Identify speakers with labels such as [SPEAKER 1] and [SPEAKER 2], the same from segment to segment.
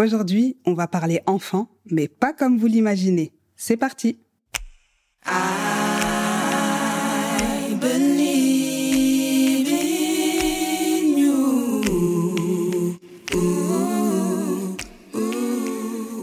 [SPEAKER 1] Aujourd'hui, on va parler enfant, mais pas comme vous l'imaginez. C'est parti.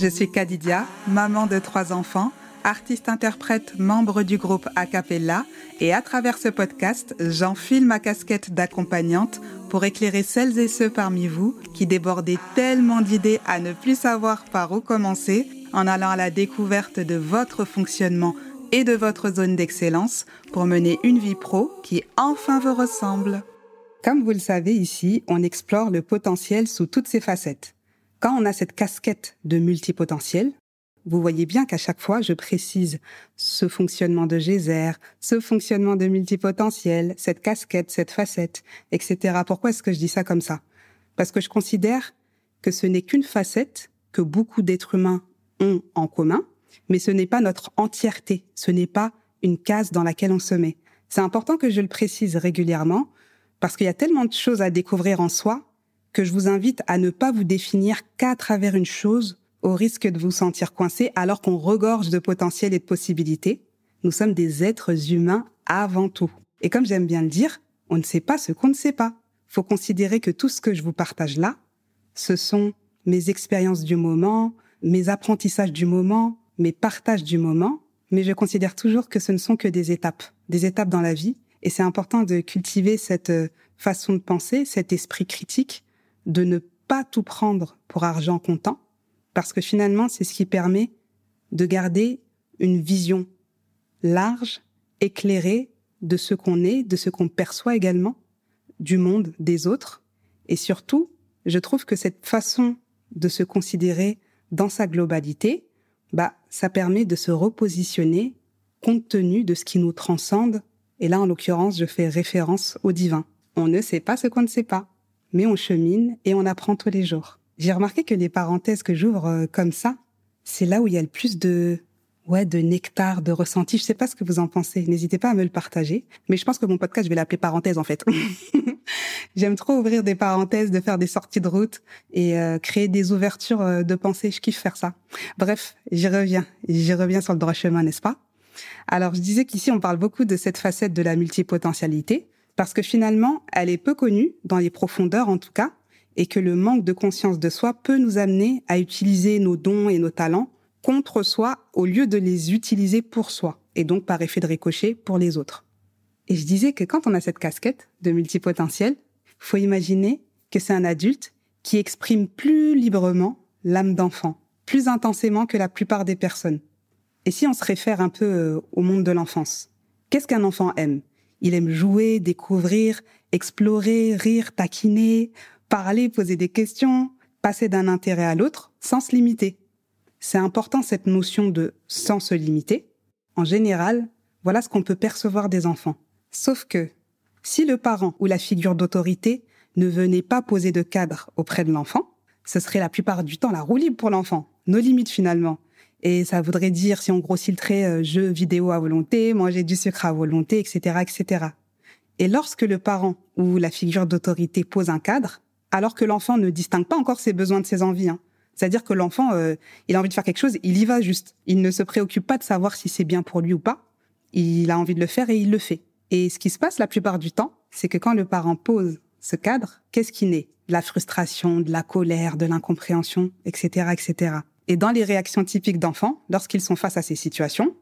[SPEAKER 1] Je suis Kadidia, maman de trois enfants, artiste-interprète, membre du groupe Acapella, et à travers ce podcast, j'enfile ma casquette d'accompagnante pour éclairer celles et ceux parmi vous qui débordez tellement d'idées à ne plus savoir par où commencer en allant à la découverte de votre fonctionnement et de votre zone d'excellence pour mener une vie pro qui enfin vous ressemble. Comme vous le savez ici, on explore le potentiel sous toutes ses facettes. Quand on a cette casquette de multipotentiel, vous voyez bien qu'à chaque fois, je précise ce fonctionnement de geyser, ce fonctionnement de multipotentiel, cette casquette, cette facette, etc. Pourquoi est-ce que je dis ça comme ça? Parce que je considère que ce n'est qu'une facette que beaucoup d'êtres humains ont en commun, mais ce n'est pas notre entièreté, ce n'est pas une case dans laquelle on se met. C'est important que je le précise régulièrement, parce qu'il y a tellement de choses à découvrir en soi que je vous invite à ne pas vous définir qu'à travers une chose au risque de vous sentir coincé alors qu'on regorge de potentiel et de possibilités. Nous sommes des êtres humains avant tout. Et comme j'aime bien le dire, on ne sait pas ce qu'on ne sait pas. Faut considérer que tout ce que je vous partage là, ce sont mes expériences du moment, mes apprentissages du moment, mes partages du moment, mais je considère toujours que ce ne sont que des étapes, des étapes dans la vie, et c'est important de cultiver cette euh, façon de penser, cet esprit critique, de ne pas tout prendre pour argent comptant, parce que finalement, c'est ce qui permet de garder une vision large, éclairée de ce qu'on est, de ce qu'on perçoit également, du monde, des autres. Et surtout, je trouve que cette façon de se considérer dans sa globalité, bah, ça permet de se repositionner compte tenu de ce qui nous transcende. Et là, en l'occurrence, je fais référence au divin. On ne sait pas ce qu'on ne sait pas mais on chemine et on apprend tous les jours. J'ai remarqué que les parenthèses que j'ouvre euh, comme ça, c'est là où il y a le plus de ouais, de nectar, de ressenti. Je sais pas ce que vous en pensez. N'hésitez pas à me le partager. Mais je pense que mon podcast, je vais l'appeler parenthèse, en fait. J'aime trop ouvrir des parenthèses, de faire des sorties de route et euh, créer des ouvertures euh, de pensée. Je kiffe faire ça. Bref, j'y reviens. J'y reviens sur le droit chemin, n'est-ce pas? Alors, je disais qu'ici, on parle beaucoup de cette facette de la multipotentialité parce que finalement, elle est peu connue, dans les profondeurs en tout cas, et que le manque de conscience de soi peut nous amener à utiliser nos dons et nos talents contre soi au lieu de les utiliser pour soi, et donc par effet de ricochet pour les autres. Et je disais que quand on a cette casquette de multipotentiel, faut imaginer que c'est un adulte qui exprime plus librement l'âme d'enfant, plus intensément que la plupart des personnes. Et si on se réfère un peu euh, au monde de l'enfance, qu'est-ce qu'un enfant aime? Il aime jouer, découvrir, explorer, rire, taquiner, parler, poser des questions, passer d'un intérêt à l'autre sans se limiter. C'est important cette notion de sans se limiter. En général, voilà ce qu'on peut percevoir des enfants. Sauf que si le parent ou la figure d'autorité ne venait pas poser de cadre auprès de l'enfant, ce serait la plupart du temps la roue libre pour l'enfant, nos limites finalement. Et ça voudrait dire, si on grossit le trait, euh, vidéo à volonté, manger du sucre à volonté, etc., etc. Et lorsque le parent ou la figure d'autorité pose un cadre, alors que l'enfant ne distingue pas encore ses besoins de ses envies, hein. c'est-à-dire que l'enfant, euh, il a envie de faire quelque chose, il y va juste. Il ne se préoccupe pas de savoir si c'est bien pour lui ou pas. Il a envie de le faire et il le fait. Et ce qui se passe la plupart du temps, c'est que quand le parent pose ce cadre, qu'est-ce qui naît? De la frustration, de la colère, de l'incompréhension, etc., etc. Et dans les réactions typiques d'enfants, lorsqu'ils sont face à ces situations,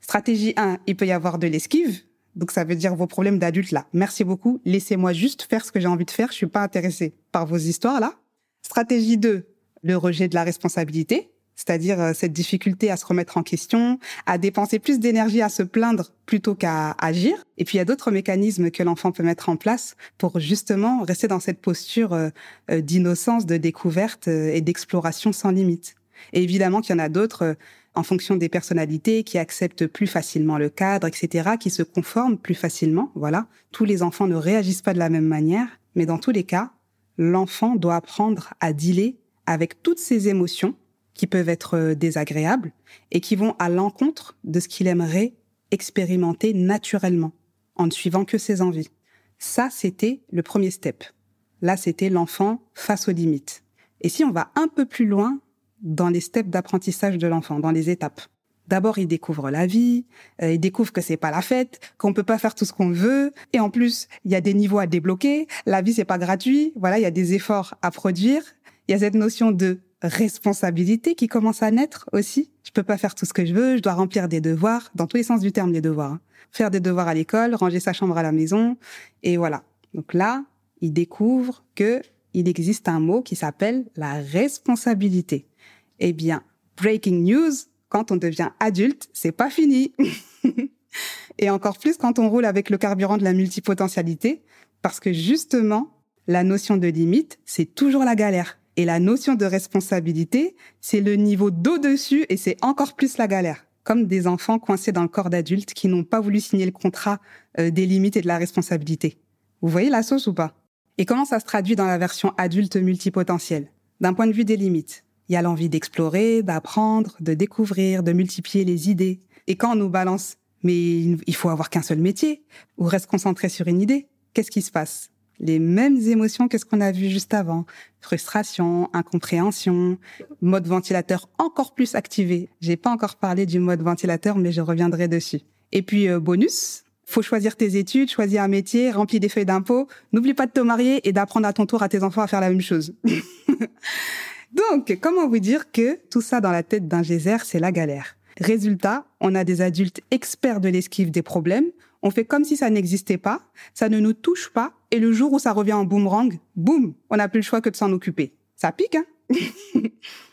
[SPEAKER 1] stratégie 1, il peut y avoir de l'esquive. Donc ça veut dire vos problèmes d'adultes là. Merci beaucoup, laissez-moi juste faire ce que j'ai envie de faire, je suis pas intéressé par vos histoires là. Stratégie 2, le rejet de la responsabilité, c'est-à-dire euh, cette difficulté à se remettre en question, à dépenser plus d'énergie à se plaindre plutôt qu'à agir. Et puis il y a d'autres mécanismes que l'enfant peut mettre en place pour justement rester dans cette posture euh, euh, d'innocence, de découverte et d'exploration sans limite. Et évidemment qu'il y en a d'autres en fonction des personnalités qui acceptent plus facilement le cadre, etc., qui se conforment plus facilement. Voilà. Tous les enfants ne réagissent pas de la même manière, mais dans tous les cas, l'enfant doit apprendre à dealer avec toutes ces émotions qui peuvent être euh, désagréables et qui vont à l'encontre de ce qu'il aimerait expérimenter naturellement, en ne suivant que ses envies. Ça, c'était le premier step. Là, c'était l'enfant face aux limites. Et si on va un peu plus loin dans les steps d'apprentissage de l'enfant, dans les étapes. D'abord, il découvre la vie, euh, il découvre que c'est pas la fête, qu'on peut pas faire tout ce qu'on veut, et en plus, il y a des niveaux à débloquer. La vie, c'est pas gratuit. Voilà, il y a des efforts à produire. Il y a cette notion de responsabilité qui commence à naître aussi. Je peux pas faire tout ce que je veux, je dois remplir des devoirs, dans tous les sens du terme, des devoirs. Hein. Faire des devoirs à l'école, ranger sa chambre à la maison, et voilà. Donc là, il découvre que il existe un mot qui s'appelle la responsabilité. Eh bien, breaking news, quand on devient adulte, c'est pas fini. et encore plus quand on roule avec le carburant de la multipotentialité, parce que justement, la notion de limite, c'est toujours la galère. Et la notion de responsabilité, c'est le niveau d'au-dessus et c'est encore plus la galère. Comme des enfants coincés dans le corps d'adultes qui n'ont pas voulu signer le contrat euh, des limites et de la responsabilité. Vous voyez la sauce ou pas? Et comment ça se traduit dans la version adulte multipotentielle? D'un point de vue des limites, il y a l'envie d'explorer, d'apprendre, de découvrir, de multiplier les idées. Et quand on nous balance, mais il faut avoir qu'un seul métier, ou reste concentré sur une idée, qu'est-ce qui se passe? Les mêmes émotions que ce qu'on a vu juste avant. Frustration, incompréhension, mode ventilateur encore plus activé. J'ai pas encore parlé du mode ventilateur, mais je reviendrai dessus. Et puis, euh, bonus, faut choisir tes études, choisir un métier, remplir des feuilles d'impôt. N'oublie pas de te marier et d'apprendre à ton tour à tes enfants à faire la même chose. Donc, comment vous dire que tout ça dans la tête d'un geyser, c'est la galère? Résultat, on a des adultes experts de l'esquive des problèmes, on fait comme si ça n'existait pas, ça ne nous touche pas, et le jour où ça revient en boomerang, boum, on n'a plus le choix que de s'en occuper. Ça pique, hein?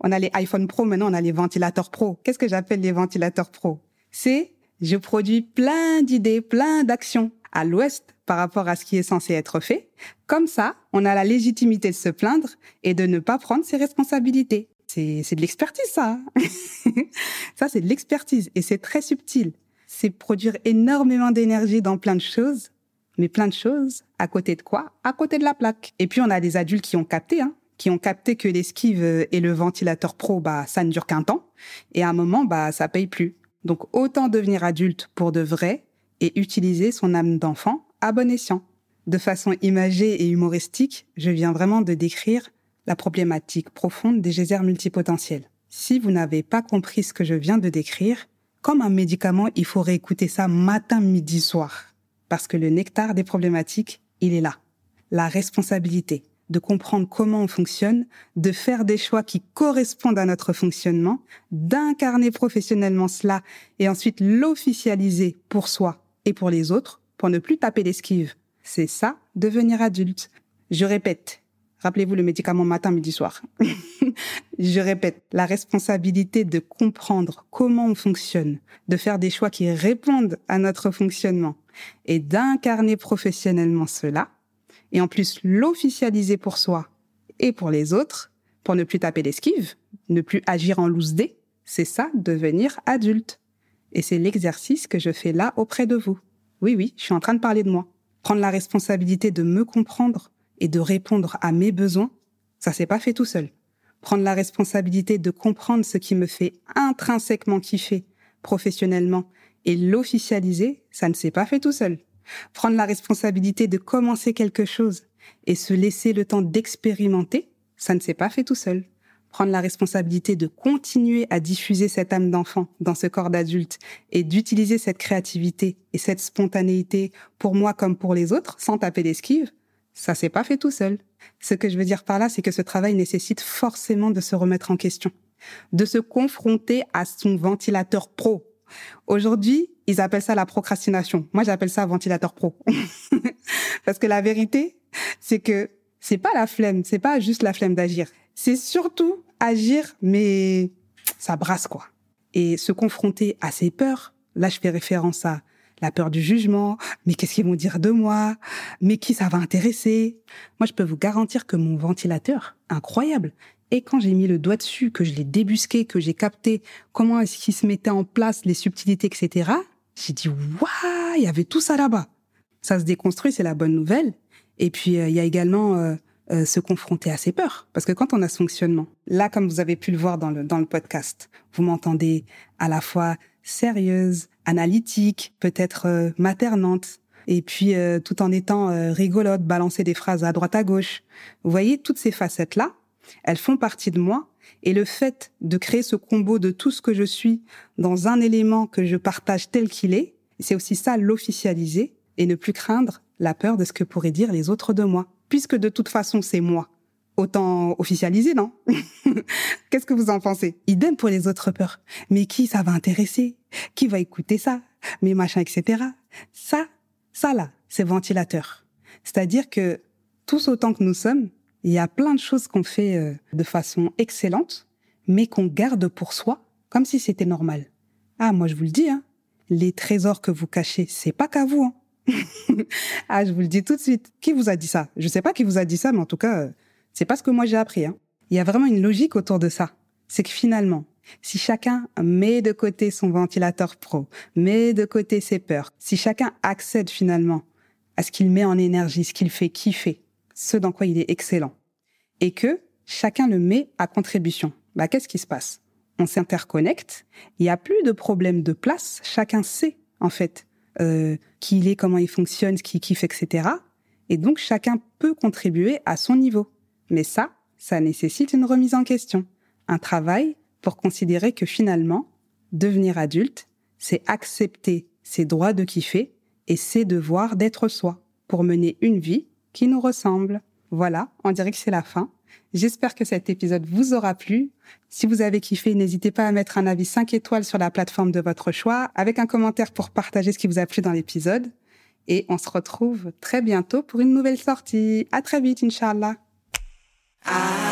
[SPEAKER 1] On a les iPhone Pro, maintenant on a les ventilateurs Pro. Qu'est-ce que j'appelle les ventilateurs Pro? C'est je produis plein d'idées, plein d'actions à l'ouest par rapport à ce qui est censé être fait. Comme ça, on a la légitimité de se plaindre et de ne pas prendre ses responsabilités. C'est, de l'expertise, ça. Ça, c'est de l'expertise et c'est très subtil c'est produire énormément d'énergie dans plein de choses, mais plein de choses à côté de quoi? À côté de la plaque. Et puis on a des adultes qui ont capté, hein, qui ont capté que l'esquive et le ventilateur pro, bah ça ne dure qu'un temps, et à un moment, bah ça paye plus. Donc autant devenir adulte pour de vrai et utiliser son âme d'enfant à bon escient. De façon imagée et humoristique, je viens vraiment de décrire la problématique profonde des geysers multipotentiels. Si vous n'avez pas compris ce que je viens de décrire, comme un médicament, il faut réécouter ça matin, midi, soir. Parce que le nectar des problématiques, il est là. La responsabilité de comprendre comment on fonctionne, de faire des choix qui correspondent à notre fonctionnement, d'incarner professionnellement cela et ensuite l'officialiser pour soi et pour les autres pour ne plus taper l'esquive. C'est ça, devenir adulte. Je répète, Rappelez-vous le médicament matin, midi, soir. Je répète, la responsabilité de comprendre comment on fonctionne, de faire des choix qui répondent à notre fonctionnement et d'incarner professionnellement cela, et en plus l'officialiser pour soi et pour les autres, pour ne plus taper l'esquive, ne plus agir en loose dé, c'est ça, devenir adulte. Et c'est l'exercice que je fais là auprès de vous. Oui, oui, je suis en train de parler de moi. Prendre la responsabilité de me comprendre, et de répondre à mes besoins, ça s'est pas fait tout seul. Prendre la responsabilité de comprendre ce qui me fait intrinsèquement kiffer professionnellement et l'officialiser, ça ne s'est pas fait tout seul. Prendre la responsabilité de commencer quelque chose et se laisser le temps d'expérimenter, ça ne s'est pas fait tout seul. Prendre la responsabilité de continuer à diffuser cette âme d'enfant dans ce corps d'adulte et d'utiliser cette créativité et cette spontanéité pour moi comme pour les autres sans taper l'esquive, ça s'est pas fait tout seul. Ce que je veux dire par là, c'est que ce travail nécessite forcément de se remettre en question, de se confronter à son ventilateur pro. Aujourd'hui, ils appellent ça la procrastination. Moi, j'appelle ça ventilateur pro. Parce que la vérité, c'est que c'est pas la flemme, c'est pas juste la flemme d'agir. C'est surtout agir, mais ça brasse quoi. Et se confronter à ses peurs. Là, je fais référence à la peur du jugement, mais qu'est-ce qu'ils vont dire de moi, mais qui ça va intéresser? Moi, je peux vous garantir que mon ventilateur, incroyable. Et quand j'ai mis le doigt dessus, que je l'ai débusqué, que j'ai capté comment est-ce qu'il se mettait en place, les subtilités, etc., j'ai dit, waouh, il y avait tout ça là-bas. Ça se déconstruit, c'est la bonne nouvelle. Et puis, euh, il y a également euh, euh, se confronter à ses peurs. Parce que quand on a ce fonctionnement, là, comme vous avez pu le voir dans le, dans le podcast, vous m'entendez à la fois sérieuse, analytique, peut-être euh, maternante, et puis euh, tout en étant euh, rigolote, balancer des phrases à droite à gauche. Vous voyez toutes ces facettes-là. elles font partie de moi. Et le fait de créer ce combo de tout ce que je suis dans un élément que je partage tel qu'il est, c'est aussi ça l'officialiser et ne plus craindre la peur de ce que pourraient dire les autres de moi. Puisque de toute façon, c'est moi. Autant officialiser, non? Qu'est-ce que vous en pensez? Idem pour les autres peurs. Mais qui ça va intéresser? Qui va écouter ça? Mais machin, etc. Ça, ça là, c'est ventilateur. C'est-à-dire que tous autant que nous sommes, il y a plein de choses qu'on fait euh, de façon excellente, mais qu'on garde pour soi, comme si c'était normal. Ah, moi je vous le dis, hein, les trésors que vous cachez, c'est pas qu'à vous. Hein. Ah, je vous le dis tout de suite. Qui vous a dit ça? Je sais pas qui vous a dit ça, mais en tout cas, euh, c'est pas ce que moi j'ai appris. Hein. Il y a vraiment une logique autour de ça. C'est que finalement, si chacun met de côté son ventilateur pro, met de côté ses peurs, si chacun accède finalement à ce qu'il met en énergie, ce qu'il fait kiffer, ce dans quoi il est excellent, et que chacun le met à contribution, bah, qu'est-ce qui se passe? On s'interconnecte, il n'y a plus de problème de place, chacun sait en fait euh, qui il est, comment il fonctionne, ce qu'il kiffe, etc. Et donc chacun peut contribuer à son niveau. Mais ça, ça nécessite une remise en question, un travail pour considérer que finalement, devenir adulte, c'est accepter ses droits de kiffer et ses devoirs d'être soi pour mener une vie qui nous ressemble. Voilà, on dirait que c'est la fin. J'espère que cet épisode vous aura plu. Si vous avez kiffé, n'hésitez pas à mettre un avis 5 étoiles sur la plateforme de votre choix, avec un commentaire pour partager ce qui vous a plu dans l'épisode. Et on se retrouve très bientôt pour une nouvelle sortie. À très vite, Inch'Allah. Believe